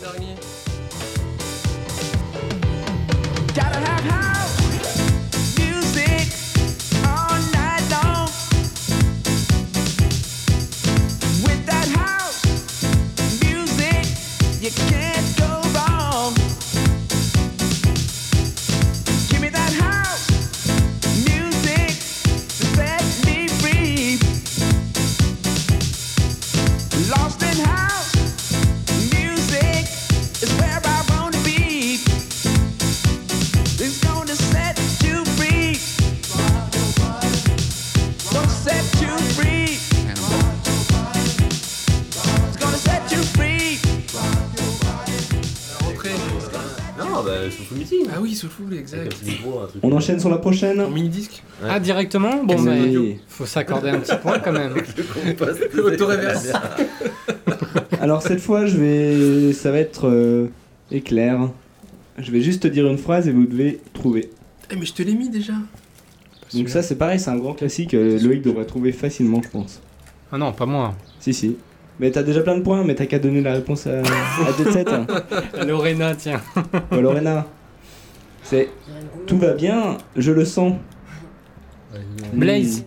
dernier. Exact. On enchaîne sur la prochaine En mini-disque. Ouais. Ah, directement Bon, Oui. bah, faut s'accorder un petit point quand même. Autoréverse. Alors cette fois, je vais, ça va être euh, éclair. Je vais juste te dire une phrase et vous devez trouver. Eh, mais je te l'ai mis déjà. Donc ça, c'est pareil, c'est un grand classique. euh, Loïc devrait trouver facilement, je pense. Ah non, pas moi. Si si. Mais t'as déjà plein de points, mais t'as qu'à donner la réponse à, à Jet Set. Lorena, tiens. Lorena. C'est tout va bien, je le sens. Blaze.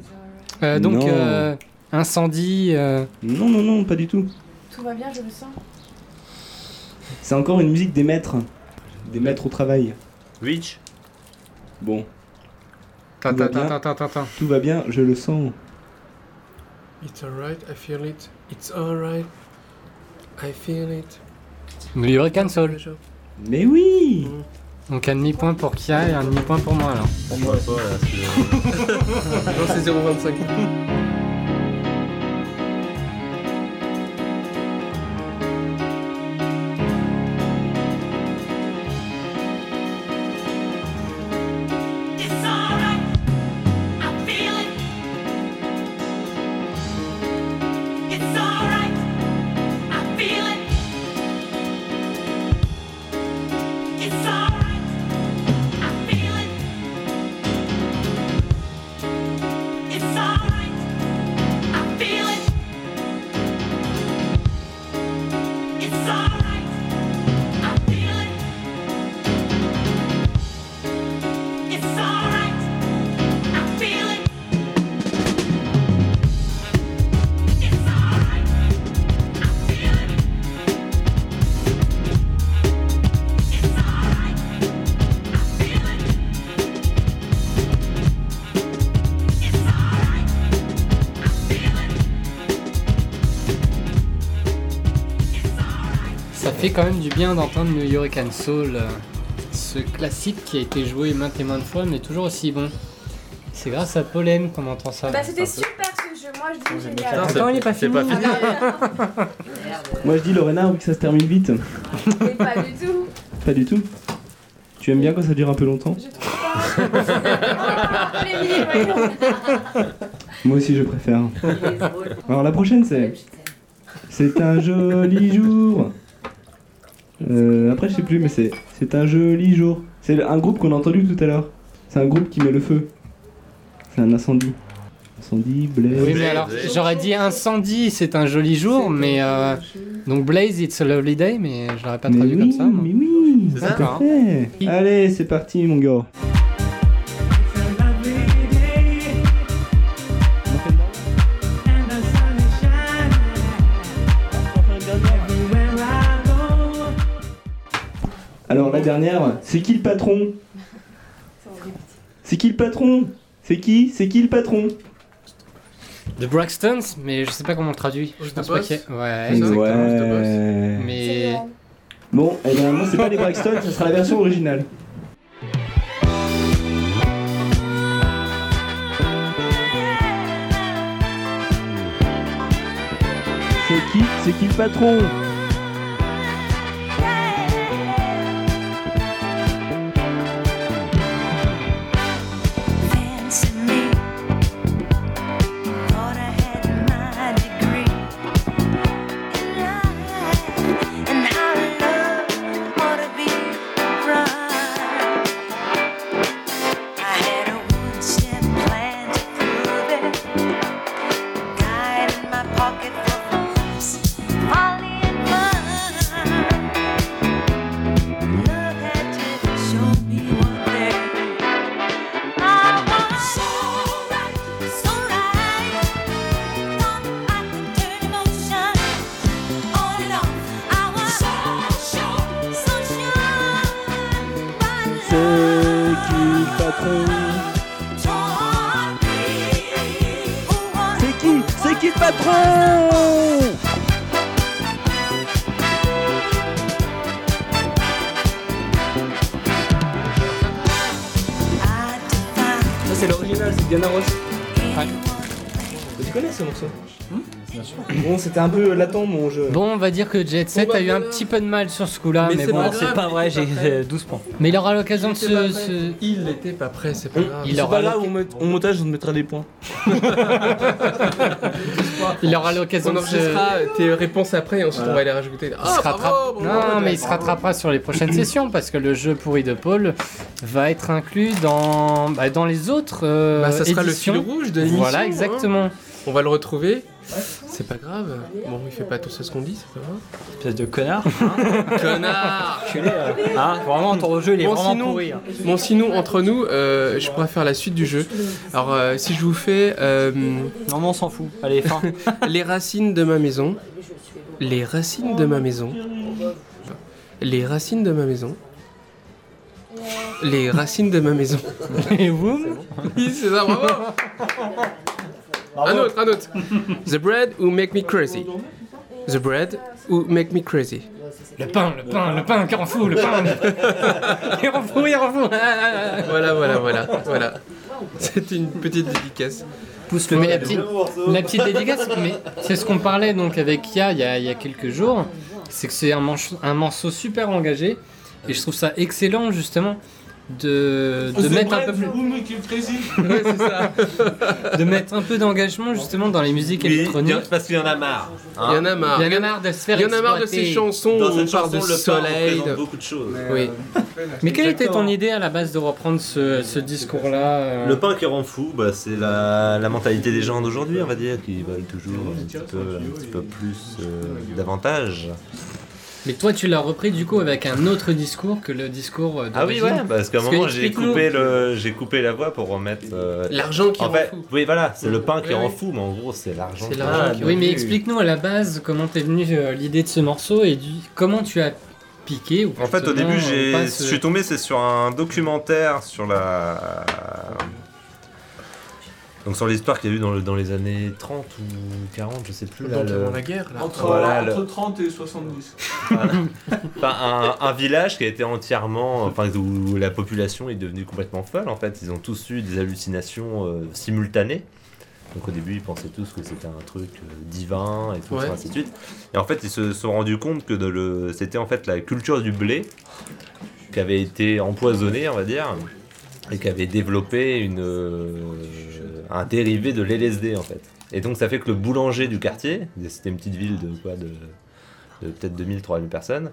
Euh, donc, Non. euh, incendie. euh, Non non non, pas du tout. Tout va bien, je le sens. C'est encore une musique des maîtres, des maîtres au travail. Reach. Bon, ta, Tout va ta, ta, bien. ta, ta, ta. tout va bien, je le sens. It's alright, I feel it. It's alright. I feel it. Mais oui. Donc, un demi-point pour Kia et un demi-point pour moi alors. Pour moi, toi, là, c'est- Non, c'est 0,25. Quand même du bien d'entendre New York Soul, euh, ce classique qui a été joué maintes et maintes fois, mais toujours aussi bon. C'est grâce à Pollen qu'on entend ça. Bah, c'était peu- super ce jeu. Moi, je dis génial. Attends, il est pas c'est fini. pas fini. Moi je dis Lorena, vu que ça se termine vite. Mais pas du tout. Pas du tout. Tu aimes bien quand ça dure un peu longtemps Je trouve pas. Moi aussi je préfère. Alors la prochaine c'est C'est un joli jour. Euh, après je sais plus mais c'est C'est un joli jour. C'est un groupe qu'on a entendu tout à l'heure. C'est un groupe qui met le feu. C'est un incendie. Incendie, blaze. Oui, mais alors, j'aurais dit incendie, c'est un joli jour, mais euh, donc Blaze, it's a lovely day, mais je l'aurais pas mais traduit oui, comme ça. moi. mais oui, C'est tout ça à fait. Allez, c'est parti mon gars. La dernière, c'est qui le patron? C'est qui le patron? C'est qui? C'est qui le patron? The Braxtons, mais je sais pas comment on le traduit. Je the pense pas qu'il y ait- Ouais. C'est mais bon. Bon, eh ben c'est pas les Braxton, ça sera la version originale. C'est qui? C'est qui le patron? C'était un peu latent mon jeu. Bon, on va dire que Jet Set Bon, bah, a eu un petit peu de mal sur ce coup-là, Mais mais, c'est bon. c'est pas vrai, j'ai euh, 12 points. Mais il aura l'occasion de Il se. se-. Il n'était pas prêt, c'est pas grave. Il C'est aura pas grave, l'oc- on met- au montage, on mettra des points. il aura l'occasion On de se. enregistrera tes réponses après et ensuite Voilà. on va les rajouter. il Ah, se bravo, rattrape- bravo, non, bravo, mais il se rattrapera sur les prochaines sessions parce que le jeu pourri de Paul va être inclus dans, bah, dans les autres euh, Bah, ça sera éditions. le fil rouge de l'émission. Voilà, hein. exactement. On va le retrouver. C'est pas grave. Bon, il fait pas tout ce qu'on dit, c'est pas grave. Espèce de connard. Connard Enculé, euh. Hein, vraiment, ton jeu, il est Bon, vraiment sinon- pourri. hein. Bon, sinon, entre nous, euh, je pourrais faire la suite du jeu. Alors, euh, si je vous fais euh, Non, mais on s'en fout. Allez, fin. les racines de ma maison, les racines de ma maison, les racines de ma maison, les racines de ma maison. Et vous Oui, c'est ça, bravo Un autre, un autre. The bread will make me crazy. The bread will make me crazy. Le pain, le pain, le pain, fou, le pain. rend fou. Voilà, voilà, voilà, voilà. C'était une petite dédicace. Pousse le Mais la petite, la petite dédicace, mais c'est ce qu'on parlait donc avec Kia il y a, il y a quelques jours, c'est que c'est un, un morceau super engagé et je trouve ça excellent justement de, de mettre un peu plus, Ouais, ça. de mettre un peu d'engagement justement dans les musiques électroniques. parce qu'il y en a marre. hein. Il y en a marre. Il y en a marre de se faire Il y en a marre de ces chansons où on parle de le soleil. de- beaucoup de choses. Oui. Mais quelle était ton idée à la base de reprendre ce, ce discours-là euh, Le pain qui rend fou, bah, c'est la, la mentalité des gens d'aujourd'hui, on va dire, qui veulent toujours un petit peu, un petit peu plus euh, d'avantages. Mais toi tu l'as repris du coup avec un autre discours que le discours Ah oui, ouais, parce qu'à un moment j'ai coupé, le, j'ai coupé la voix pour remettre. euh, L'argent qui en rend fait, fou. oui, voilà, c'est le pain qui Oui, rend fou, mais en gros, c'est l'argent C'est qui l'argent rend qui fou. Oui, mais explique-nous à la base comment t'es venu euh, l'idée de ce morceau et du, comment tu as piqué. Ou En fait, au début, euh, j'ai, je ce- suis tombé c'est sur un documentaire sur la. Donc, sur l'histoire qu'il y a eu dans, le- dans les années 30 ou 40, je sais plus. Là, le- la guerre, là. Entre, Voilà, entre le- 30 et 70. Enfin, un, un village qui a été entièrement. Enfin, où la population est devenue complètement folle, en fait. Ils ont tous eu des hallucinations euh, simultanées. Donc, au début, ils pensaient tous que c'était un truc euh, divin et tout Ouais. ça, ainsi de suite. Et en fait, ils se sont rendus compte que le... c'était en fait la culture du blé qui avait été empoisonnée, on va dire, et qui avait développé une, euh, un dérivé de l'LSD, en fait. Et donc, ça fait que le boulanger du quartier, c'était une petite ville de quoi de de peut-être 2000, 3000 personnes.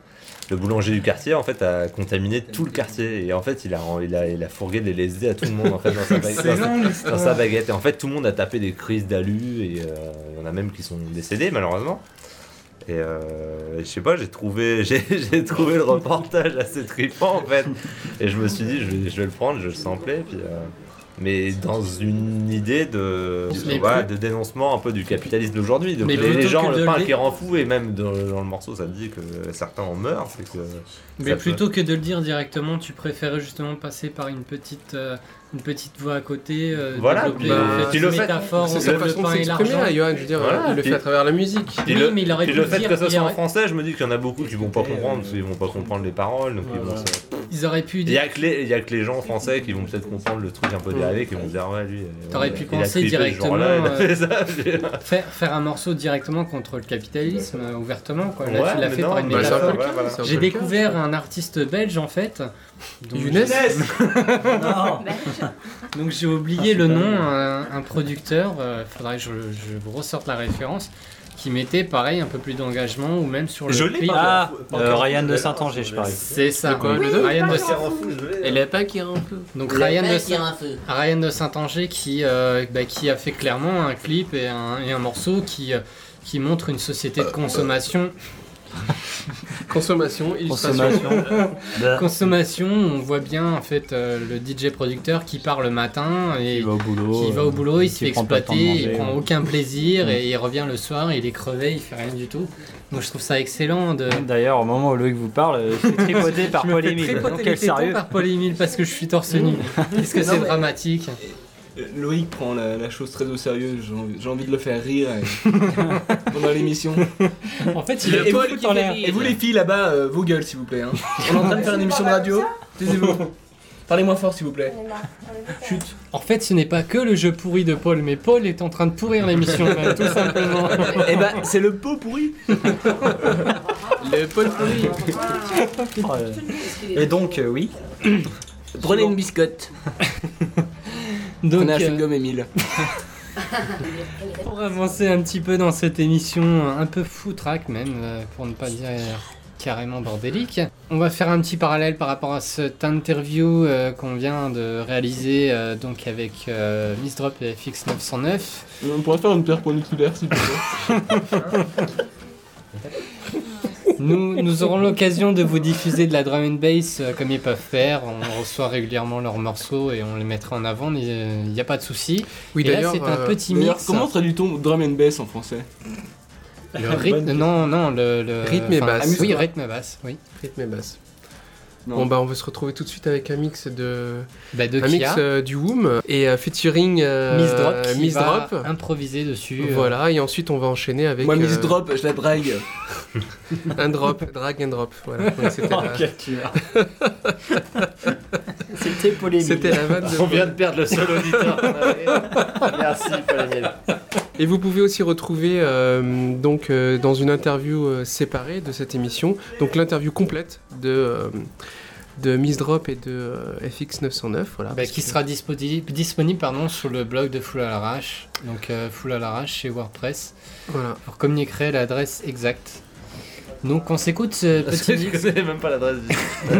Le boulanger du quartier, en fait, a contaminé tout le quartier. Et en fait, il a, il a, il a fourgué des LSD à tout le monde, en fait, dans sa, baguette, dans sa- dans sa baguette. Et en fait, tout le monde a tapé des crises d'alu. Et euh, il y en a même qui sont décédés, malheureusement. Et euh, je sais pas, j'ai trouvé, j'ai, trouvé le reportage assez trippant, en fait. Et je me suis dit, je vais, je vais le prendre, je vais le sampler. Puis, euh, mais dans une idée de, voilà, de dénoncement un peu du capitalisme d'aujourd'hui. Mais les, gens, le pain le- qui rend fou, et même dans, dans le morceau, ça dit que certains en meurent. Que Mais ça plutôt que de le dire directement, tu préférais justement passer par une petite, euh, une petite voix à côté, euh, Voilà, développer une le fait- métaphore C'est le façon de pain et l'argent. là, Johan. Je veux dire, Voilà, il le fait à travers la musique. Oui, le, mais il aurait puis pu le le fait dire, que ce il soit en français, je me dis qu'il y en a beaucoup qui vont pas comprendre, parce qu'ils vont pas comprendre les paroles. Donc ils vont se- Ils auraient pu Il y, dire. a que les, il y a que les gens français qui vont peut-être comprendre le truc un peu dérivé, qui vont se dire ouais lui. euh, T'aurais pu penser directement, jour-là, il a euh, fait ça, puis- Faire, faire un morceau directement contre le capitalisme, euh, ouvertement. Quoi. Là, Ouais, tu l'as fait non, par une bah, métaphore. Ouais, voilà. J'ai découvert un artiste belge en fait. Younes Non. Donc j'ai oublié le nom, un, un producteur, euh, faudrait que je, je vous ressorte la référence, qui mettait pareil un peu plus d'engagement ou même sur le Je l'ai clip. pas. Ah, euh, Ryan de Saint-Angers, je parie. C'est ça. De quoi, Oui, le deux Ryan de Pain qui rend fou, je l'ai. Et le pain qui rend fou. Donc Ryan de, Saint- Ryan de Saint-Angers qui, euh, bah, qui a fait clairement un clip et un, et un morceau qui, euh, qui montre une société de consommation. Consommation, illustration. Consommation. Bah, Consommation, on voit bien en fait euh, le DJ producteur qui part le matin et Il va au boulot. qui va au boulot, il se qui fait exploiter, il prend aucun plaisir et il revient le soir, il est crevé, il fait rien du tout. Donc je trouve ça excellent de. D'ailleurs, au moment où Loïc vous parle, euh, je suis tripoté par Paul les Quel sérieux par Paul Émile parce que je suis torse nu. Est-ce que c'est mais- dramatique Loïc prend la, la chose très au sérieux, j'ai envie, de le faire rire et- pendant l'émission. En fait, il Et, est vous, Paul qui en l'air. et vous les filles là-bas, euh, vos gueules s'il vous plaît. hein. On est en train de faire une émission de radio, taisez-vous. Parlez moins fort s'il vous plaît. Chut. En fait, ce n'est pas que le jeu pourri de Paul, mais Paul est en train de pourrir l'émission, tout simplement. Eh ben, c'est le pot pourri. Le Paul pourri. Euh, Et donc, euh, oui. Prenez une biscotte. Donc, Prenez un euh, chewing-gum Emile. pour avancer un petit peu dans cette émission, un peu foutraque même, euh, pour ne pas dire carrément bordélique, on va faire un petit parallèle par rapport à cette interview euh, qu'on vient de réaliser euh, donc avec euh, Miss Drop et FX909. On pourrait faire une pierre poniculaire s'il vous plaît. Nous, nous aurons l'occasion de vous diffuser de la drum and bass euh, comme ils peuvent faire. On reçoit régulièrement leurs morceaux et on les mettra en avant, il n'y a pas de souci. Oui, et là, c'est un euh, petit mix. comment traduit-on drum and bass en français? Le rythme, non, non, le, le- Rythme et basse. Oui, rythme et basse, oui. rythme et basse. Non. Bon bah on va se retrouver tout de suite avec un mix de Bah, de un mix euh, du Womb et euh, featuring euh, Miss Drop, qui Miss va Drop. improviser dessus. euh, Voilà et ensuite on va enchaîner avec Moi, Miss euh, Drop, je la drague. un drop, drag and drop. Voilà. C'était Oh. C'était polémique. c'était la vanne de On vient de perdre le seul auditeur qu'on avait. Merci, Paul. Et vous pouvez aussi retrouver euh, donc euh, dans une interview euh, séparée de cette émission, donc l'interview complète de euh, de Miss Drop et de euh, FX909, voilà. bah, qui que- sera disponible, disponible pardon, sur le blog de Full à l'arrache. Donc euh, Full à l'arrache chez WordPress. voilà. Vous communiquerai l'adresse exacte. Donc on s'écoute ce Parce petit que je même pas l'adresse du.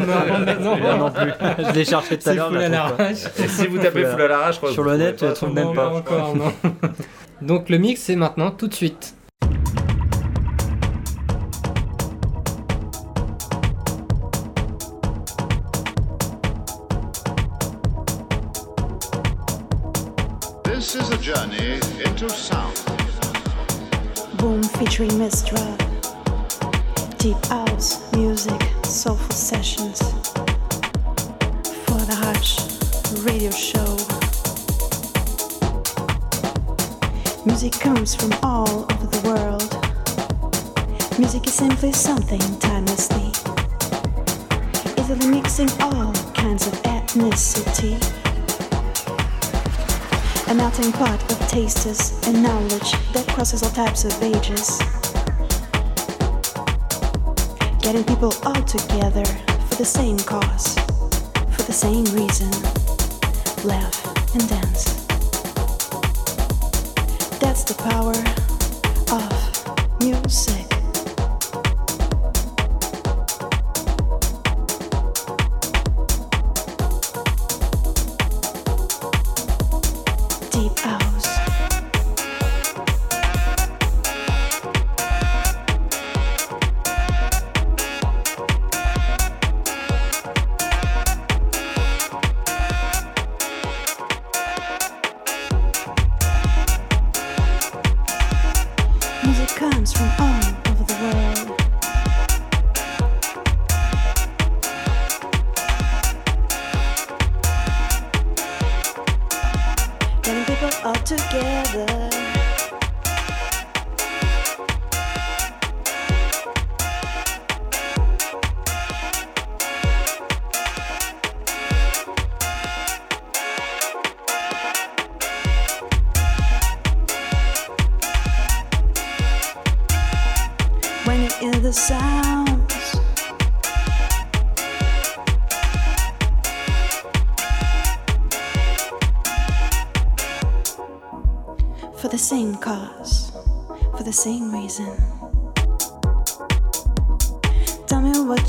non, non. Non plus. Je l'ai cherché tout à l'heure. Full mais à l'arrache. Si vous tapez Full à- l'arrache, je crois que Sur le net, pas. tu trouves Non, même pas. pas encore, non. Donc le mix c'est maintenant, tout de suite. Journey into sound. Boom featuring Mistra. Deep house music, soulful sessions. For the Hush radio show. Music comes from all over the world. Music is simply something timelessly. Easily mixing all kinds of ethnicity. A melting pot of tastes and knowledge that crosses all types of ages. Getting people all together for the same cause, for the same reason. Laugh and dance. That's the power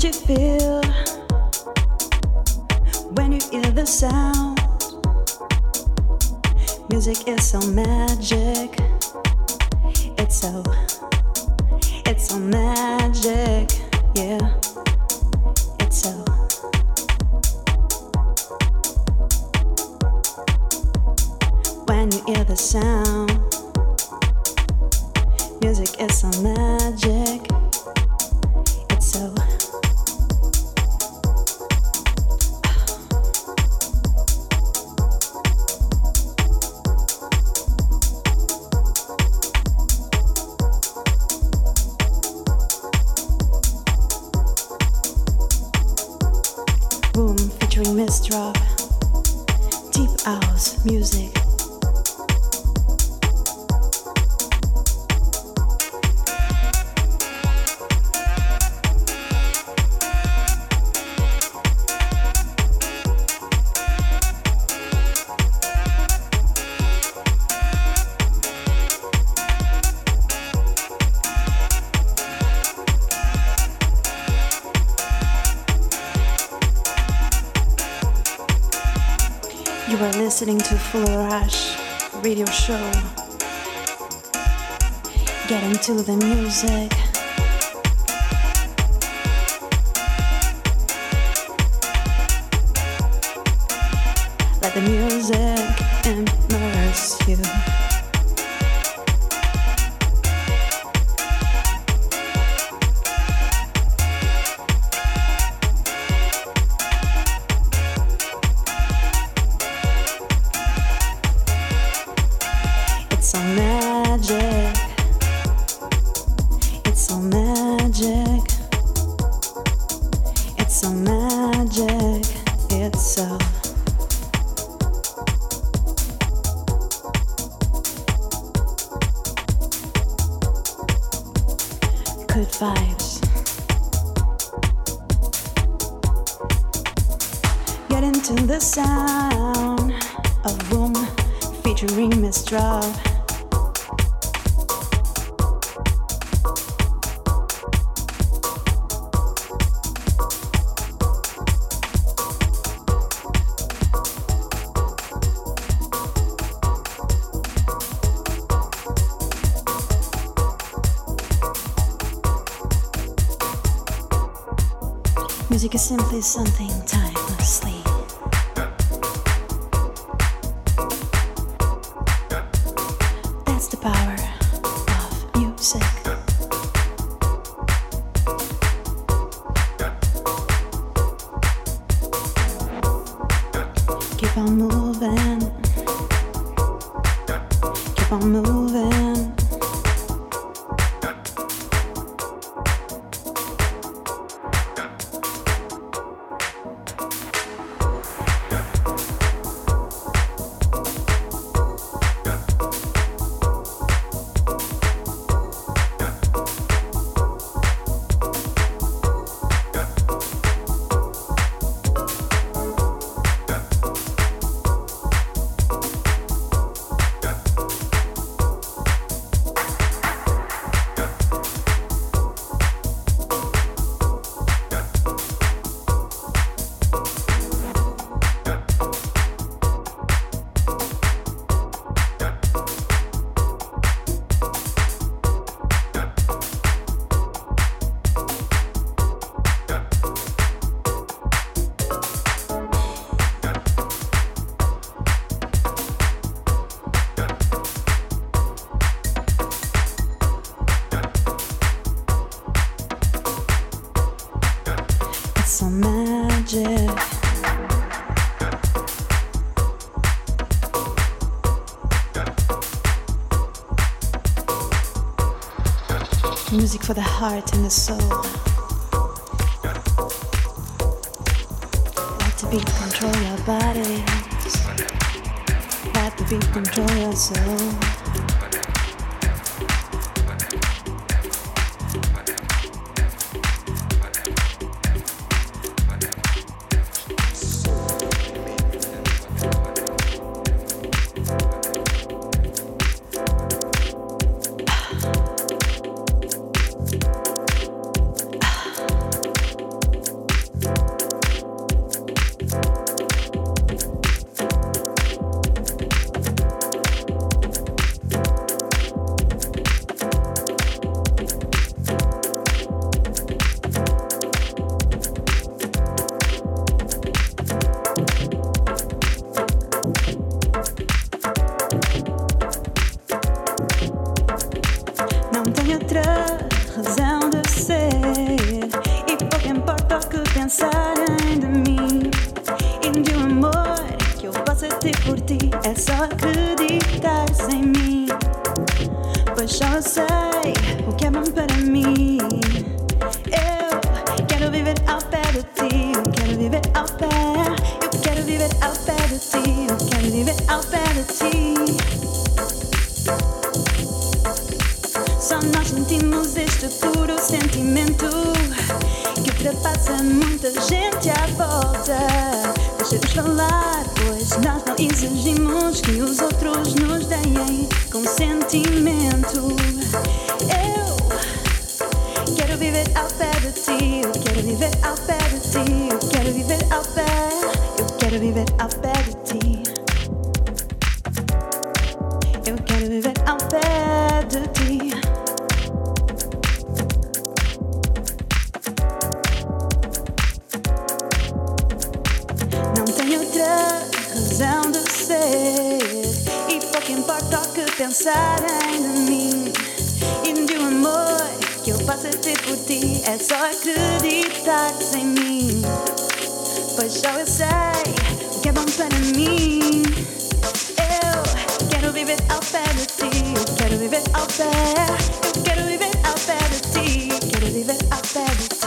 what you feel when you hear the sound. Music is so magic. It's so music for the heart and the soul. Let the beat control your body. Let the beat control your soul. Pensarem de mim. E um amor que eu possa ter por ti. É só acreditar em mim. Pois só eu sei o que é bom para mim. Eu quero viver ao pé de ti. Eu quero viver ao pé. Eu quero viver ao pé de ti. Quero viver ao pé de ti.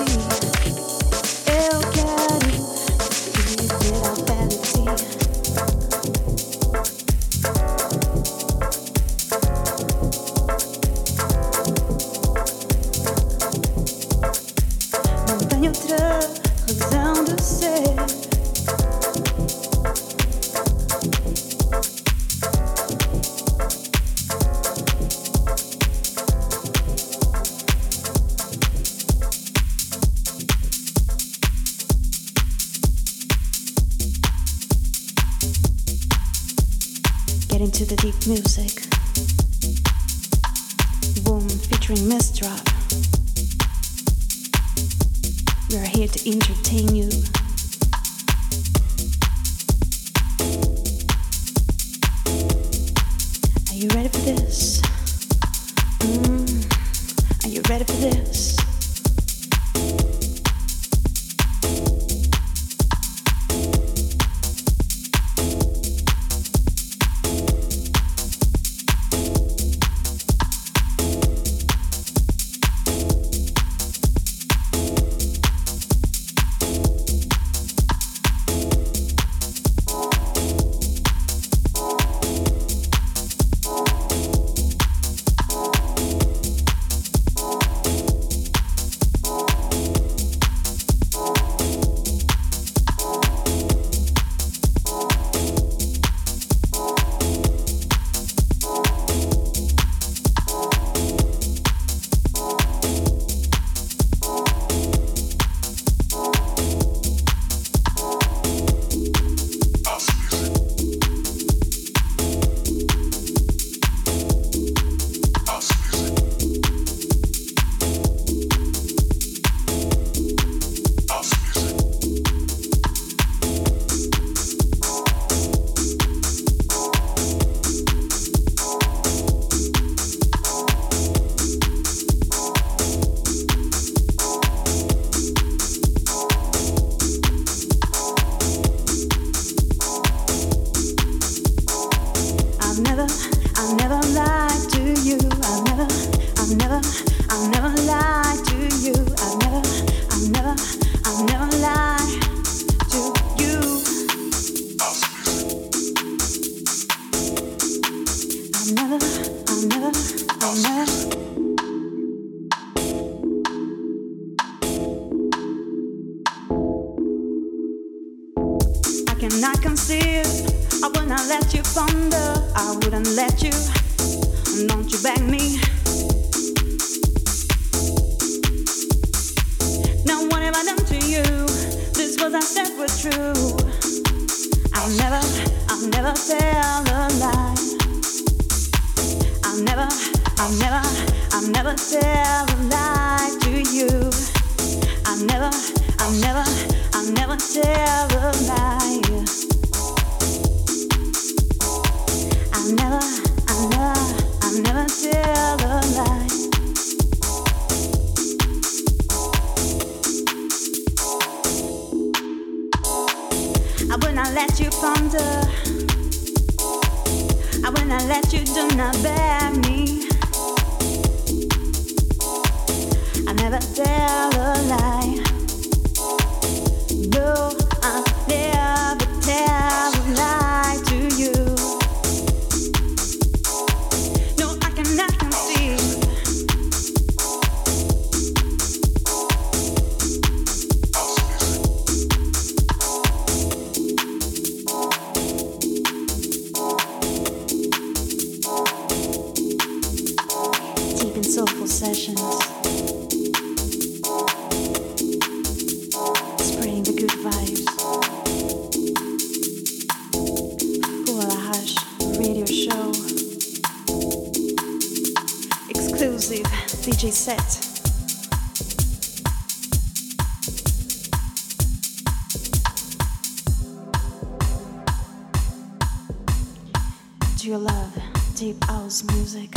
Cannot conceal. I will not let you ponder. I wouldn't let you. Don't you beg me. Now what have I done to you? This was I said was true. I'll never, I'll never tell a lie. I'll never, I'll never, I'll never tell a lie to you. I'll never, I'll never, never tell a lie. DJ set. Do you love deep house music?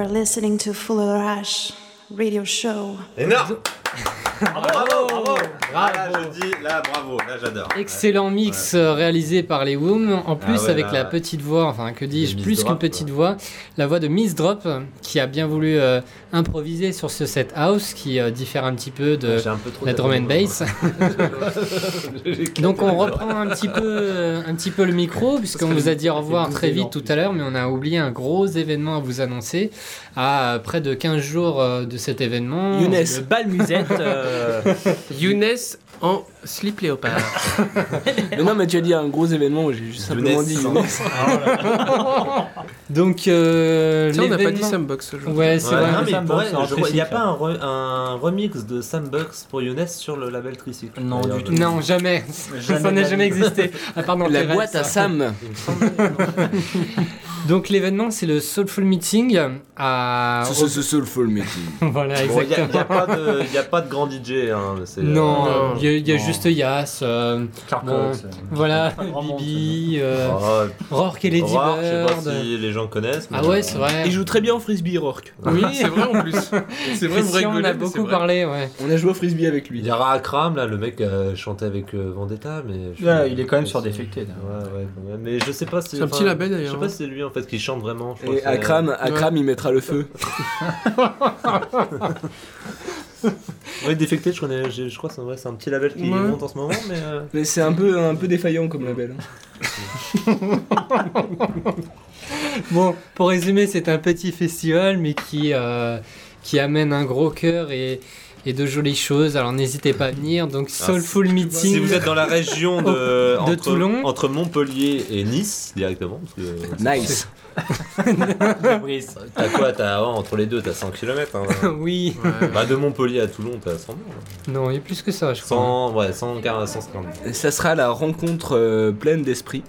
You are listening to Full Rush Radio Show. Énorme Bravo, bravo, Ah, là, je dis, là, bravo, là, j'adore. Excellent mix euh, réalisé par les Woom. En plus, Ah ouais, avec là, la petite voix, enfin, que dis-je, Miss plus qu'une Drop, petite voix, la voix de Miss Drop, qui a bien voulu euh, improviser sur ce set house, qui euh, diffère un petit peu de un peu la drum and bass. Donc, on reprend un petit peu, euh, un petit peu le micro, puisqu'on vous a dit au revoir très vite tout à l'heure, mais on a oublié un gros événement à vous annoncer. À près de 15 jours de cet événement. Younes. Bal musette. euh, Younes en slip léopard. Mais non, mais tu as dit un gros événement, j'ai juste simplement dit sans- Younes. Donc, euh, Tiens, on n'a pas dit Sambox aujourd'hui. Ouais, c'est Ouais, vrai. non, mais il je n'y a pas un, re- un remix de Bucks pour Younes sur le label Tricycle Non, du je- tout. Non, jamais. Jamais ça n'a jamais existé. À part dans La boîte à. Sam. Donc l'événement c'est le Soulful Meeting à Ce- ce- ce Soulful Meeting. voilà Bon, il n'y a, exactement. a pas de- a pas grand DJ. Hein, Non, euh, il y a, y a juste Yas, euh, Clark bon, euh, voilà, Bibi, euh, oh, Rourke et Lady Rourke, je sais pas Bird. si les gens connaissent. Ah ouais, c'est vrai. Il joue très bien au frisbee, Rourke. Oui, c'est vrai en plus. C'est vrai, Christian, on a beaucoup vrai. parlé, ouais. On a joué au frisbee avec lui. Il y aura Akram, là, le mec a chanté avec euh, Vendetta, mais. je- il est quand même je sur sais- Defected. Ouais, ouais, quand même. Mais je sais pas si. C'est un petit label, Je d'ailleurs, sais pas hein. si c'est lui en fait qui chante vraiment. je Et Akram, Akram il mettra le feu. Ouais, Defected, je connais. Je crois que c'est ouais, c'est un petit label qui Ouais. monte en ce moment, mais. euh, Mais c'est un peu, un peu défaillant comme label. Bon, pour résumer, c'est un petit festival, mais qui, euh, qui amène un gros cœur et, et de jolies choses. Alors n'hésitez pas à venir. Donc Soulful Meeting. Si vous êtes dans la région de, De entre, Toulon. entre Montpellier et Nice directement, parce que Nice. Brice. t'as quoi? T'as ouais, entre les deux, t'as 100 km. Hein. oui. Ouais. bah de Montpellier à Toulon, t'as 100 bornes. Non, il y a plus que ça, je crois. 100, ouais, 140, 150. Ça sera la rencontre euh, pleine d'esprit.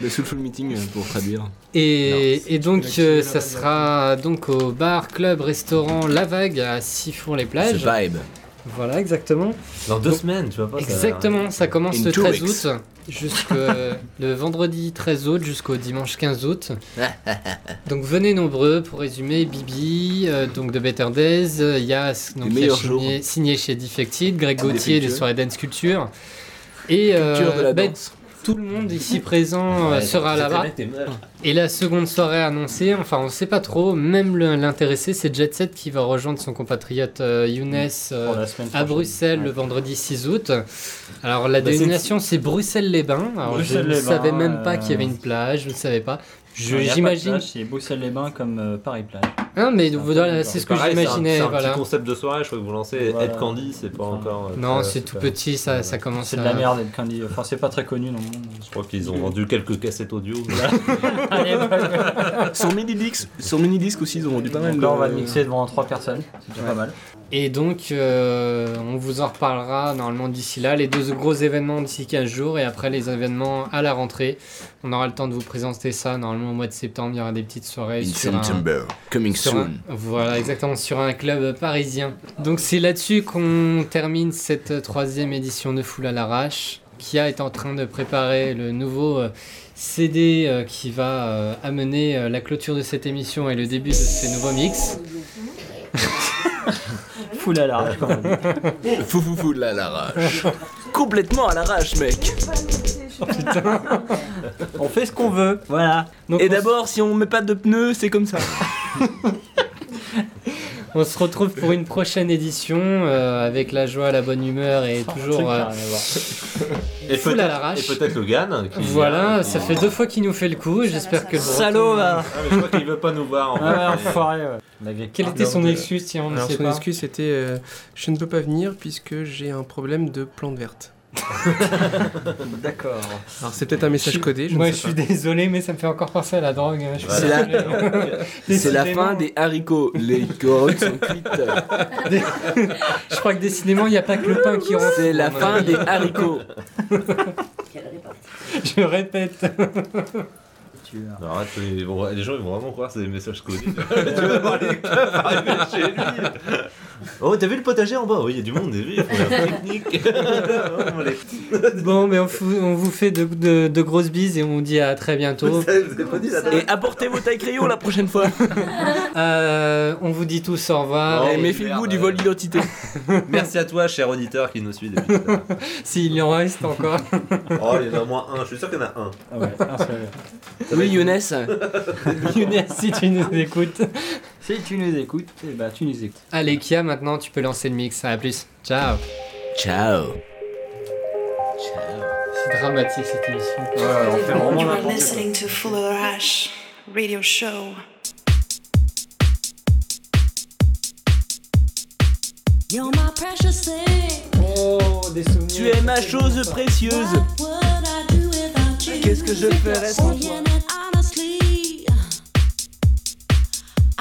Le Soulful Meeting euh, pour traduire. Et, et donc euh, ça sera donc au bar, club, restaurant La Vague à Sifour-les-Plages. The vibe. Voilà, exactement. Dans deux Donc, semaines, tu vois pas ça- Exactement, ça commence In le two 13 weeks. août, jusque le vendredi 13 août jusqu'au dimanche 15 août. donc venez nombreux pour résumer Bibi, euh, donc de Better Days, euh, Yas, donc a signé, signé chez Defected, Greg Gauthier des soirées Dance Culture. Et euh, Culture de la bah, danse. Tout le monde ici présent euh, Ouais, sera là-bas. Et la seconde soirée annoncée, enfin on sait pas trop, même l'intéressé c'est Jet Set qui va rejoindre son compatriote euh, Younes euh, à. Bruxelles Ouais. le vendredi 6 août. Alors la Bah, c'est- dénomination c'est Bruxelles-les-Bains. Alors je ne savais même pas euh, qu'il y avait une plage, je ne savais pas. Non, J'imagine. plage, C'est Bruxelles-les-Bains comme euh, Paris-Plage. Ah mais voilà, c'est ce que Pareil, c'est un- j'imaginais. C'est un, Voilà. petit concept de soirée, je crois que vous lancez. Voilà. Ed Candy, c'est pas encore. euh, Non, c'est tout petit, ça, ça commence C'est de la merde, Ed Candy. Enfin, c'est pas très connu dans le monde. Je crois qu'ils ont vendu quelques cassettes audio. Allez, Sur mini disque, sur mini disque aussi ils ont vendu pas mal. Donc là, on va mixer devant trois personnes. C'est déjà pas mal. Et donc, euh, on vous en reparlera normalement d'ici là. Les deux gros événements d'ici 15 jours et après les événements à la rentrée. On aura le temps de vous présenter ça. Normalement, au mois de septembre, il y aura des petites soirées In sur un, coming sur un- soon. voilà, exactement, sur un club parisien. Donc, c'est là-dessus qu'on termine cette troisième édition de Foule à l'arrache. Kia est en train de préparer le nouveau euh, CD euh, qui va amener la clôture de cette émission et le début de ces nouveaux mix. Full à l'arrache, quand même. Fou fou fou là à l'arrache. Complètement à l'arrache mec. On fait ce qu'on veut, voilà. Donc, Et on d'abord si on met pas de pneus c'est comme ça. On se retrouve pour une prochaine édition euh, avec la joie, la bonne humeur et toujours. euh, Et peut-être l'arrache. et peut-être Logan. Qui voilà, ça fait deux fois qu'il nous fait le coup. J'espère que le Salaud, breton- va Ah, mais je crois qu'il veut pas nous voir. En fait. enfoiré, ouais. Quelle était son excuse Tiens, on ne sait son pas. excuse c'était euh, je ne peux pas venir puisque j'ai un problème de plante verte. D'accord. Alors c'est peut-être un message codé, je Moi, je suis pas. désolé, mais ça me fait encore penser à la drogue. hein. Suis C'est la-. C'est la fin des haricots. Les carottes sont cuites. Je crois que décidément, il n'y a pas que le pain qui rentre. C'est la fin des haricots. Je répète. Non, arrête, vont- les gens ils vont vraiment croire que c'est des messages codés. tu vas voir les keufs arriver chez lui. Oh, t'as vu le potager en bas? Oui, il y a du monde, vu Ils font un pique-nique. Vraiment, les- Bon, mais on, fou- on vous fait de, de- de grosses bises et on vous dit à très bientôt. Vous avez pas dit la Et apportez vos tailles crayons la prochaine fois. Euh, on vous dit tous au revoir. Oh, Et méfiez-vous du vol d'identité. Merci à toi, cher auditeur qui nous suit depuis tout à l'heure. S'il y en reste encore. Oh, il y en a au moins un, je suis sûr qu'il y en a un. Ah ouais, un seul. Oui, Younes. Younes, si tu nous écoutes. Si tu nous écoutes, eh bah tu nous écoutes. Allez, Kia, maintenant tu peux lancer le mix. À plus. Ciao. Ciao. C'est dramatique cette émission. on fait vraiment n'importe quoi. listening to Full of Rush Radio Show. You're my precious thing. Oh, des souvenirs. Tu es ma chose précieuse. Qu'est-ce que je ferais sans toi?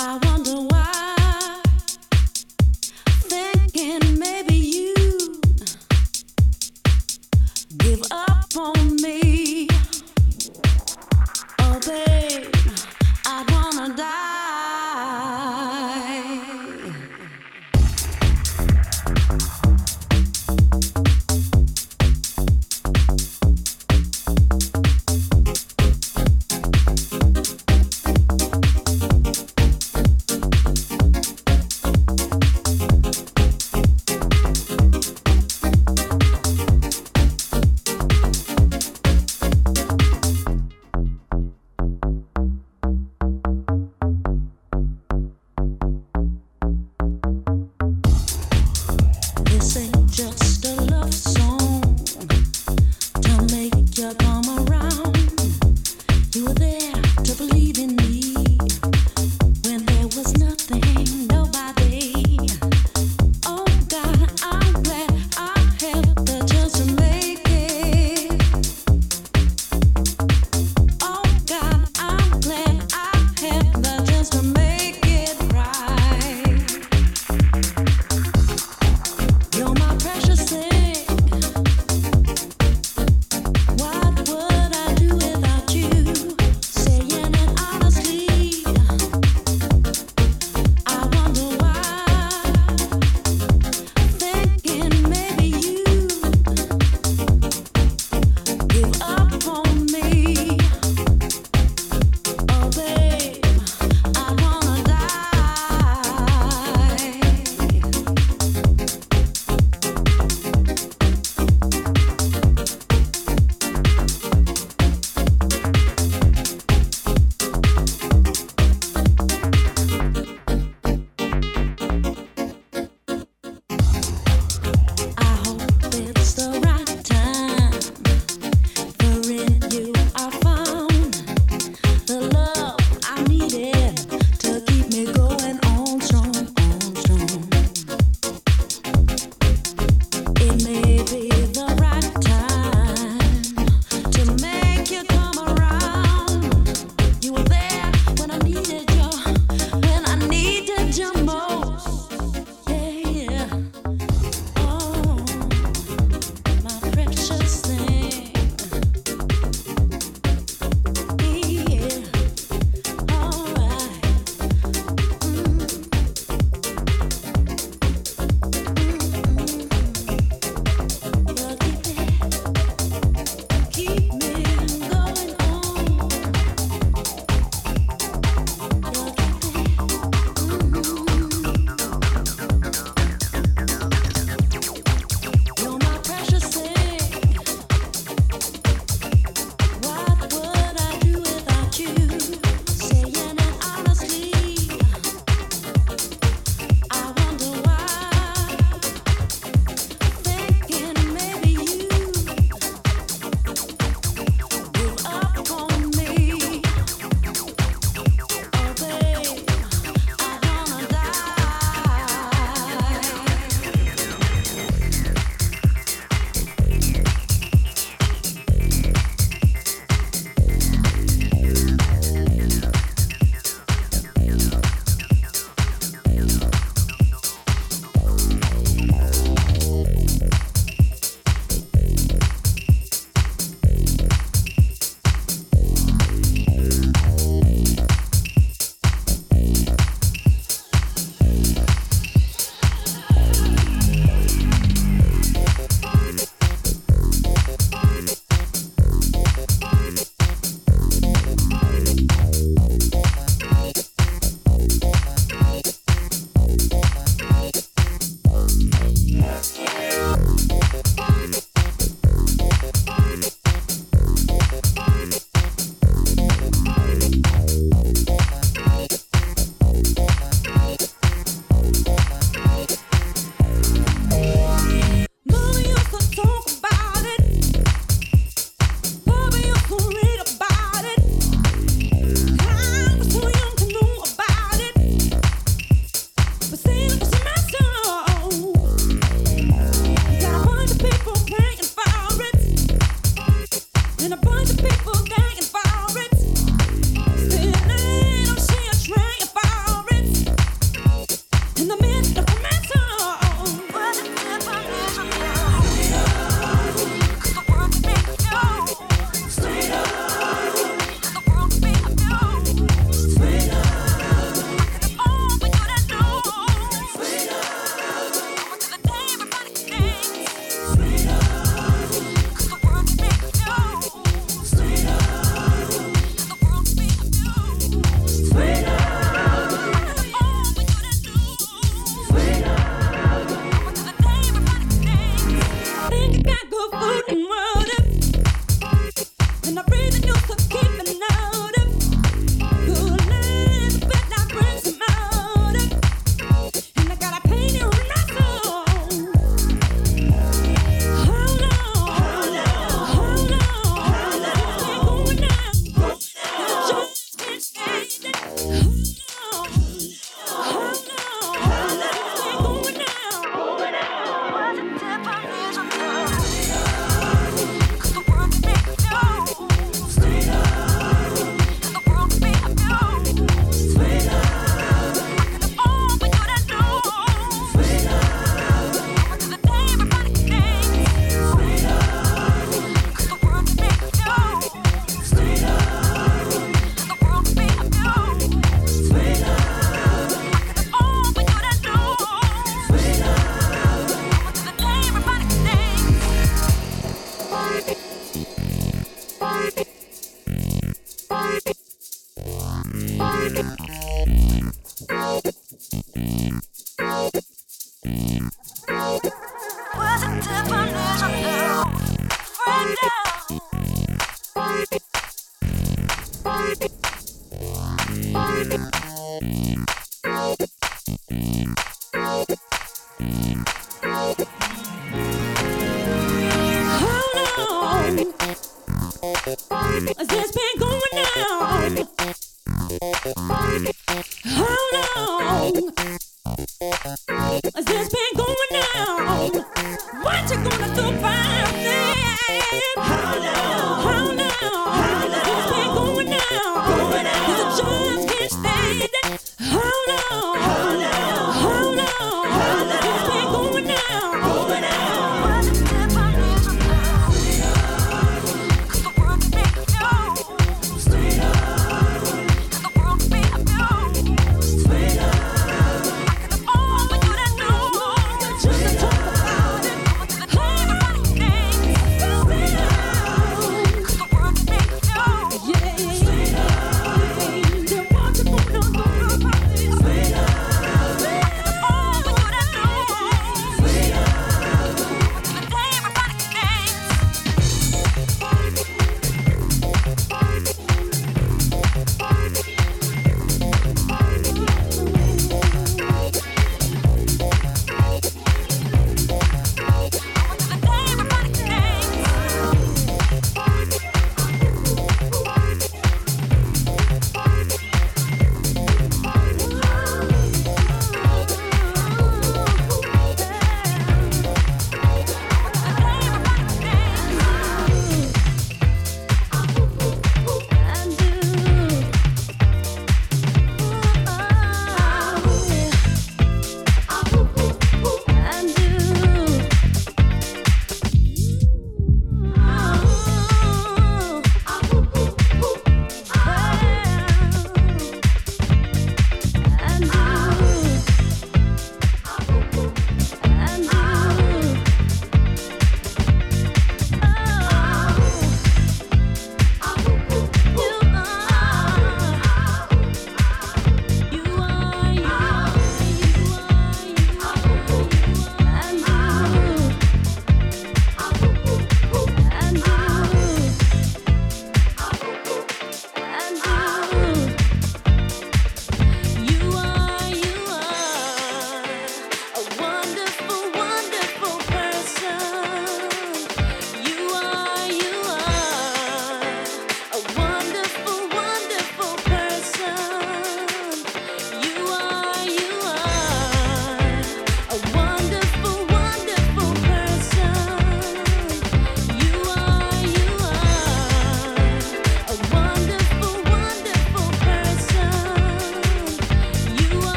I wonder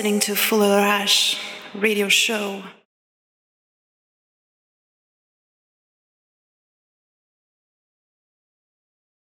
listening to Fuller Rush Radio Show.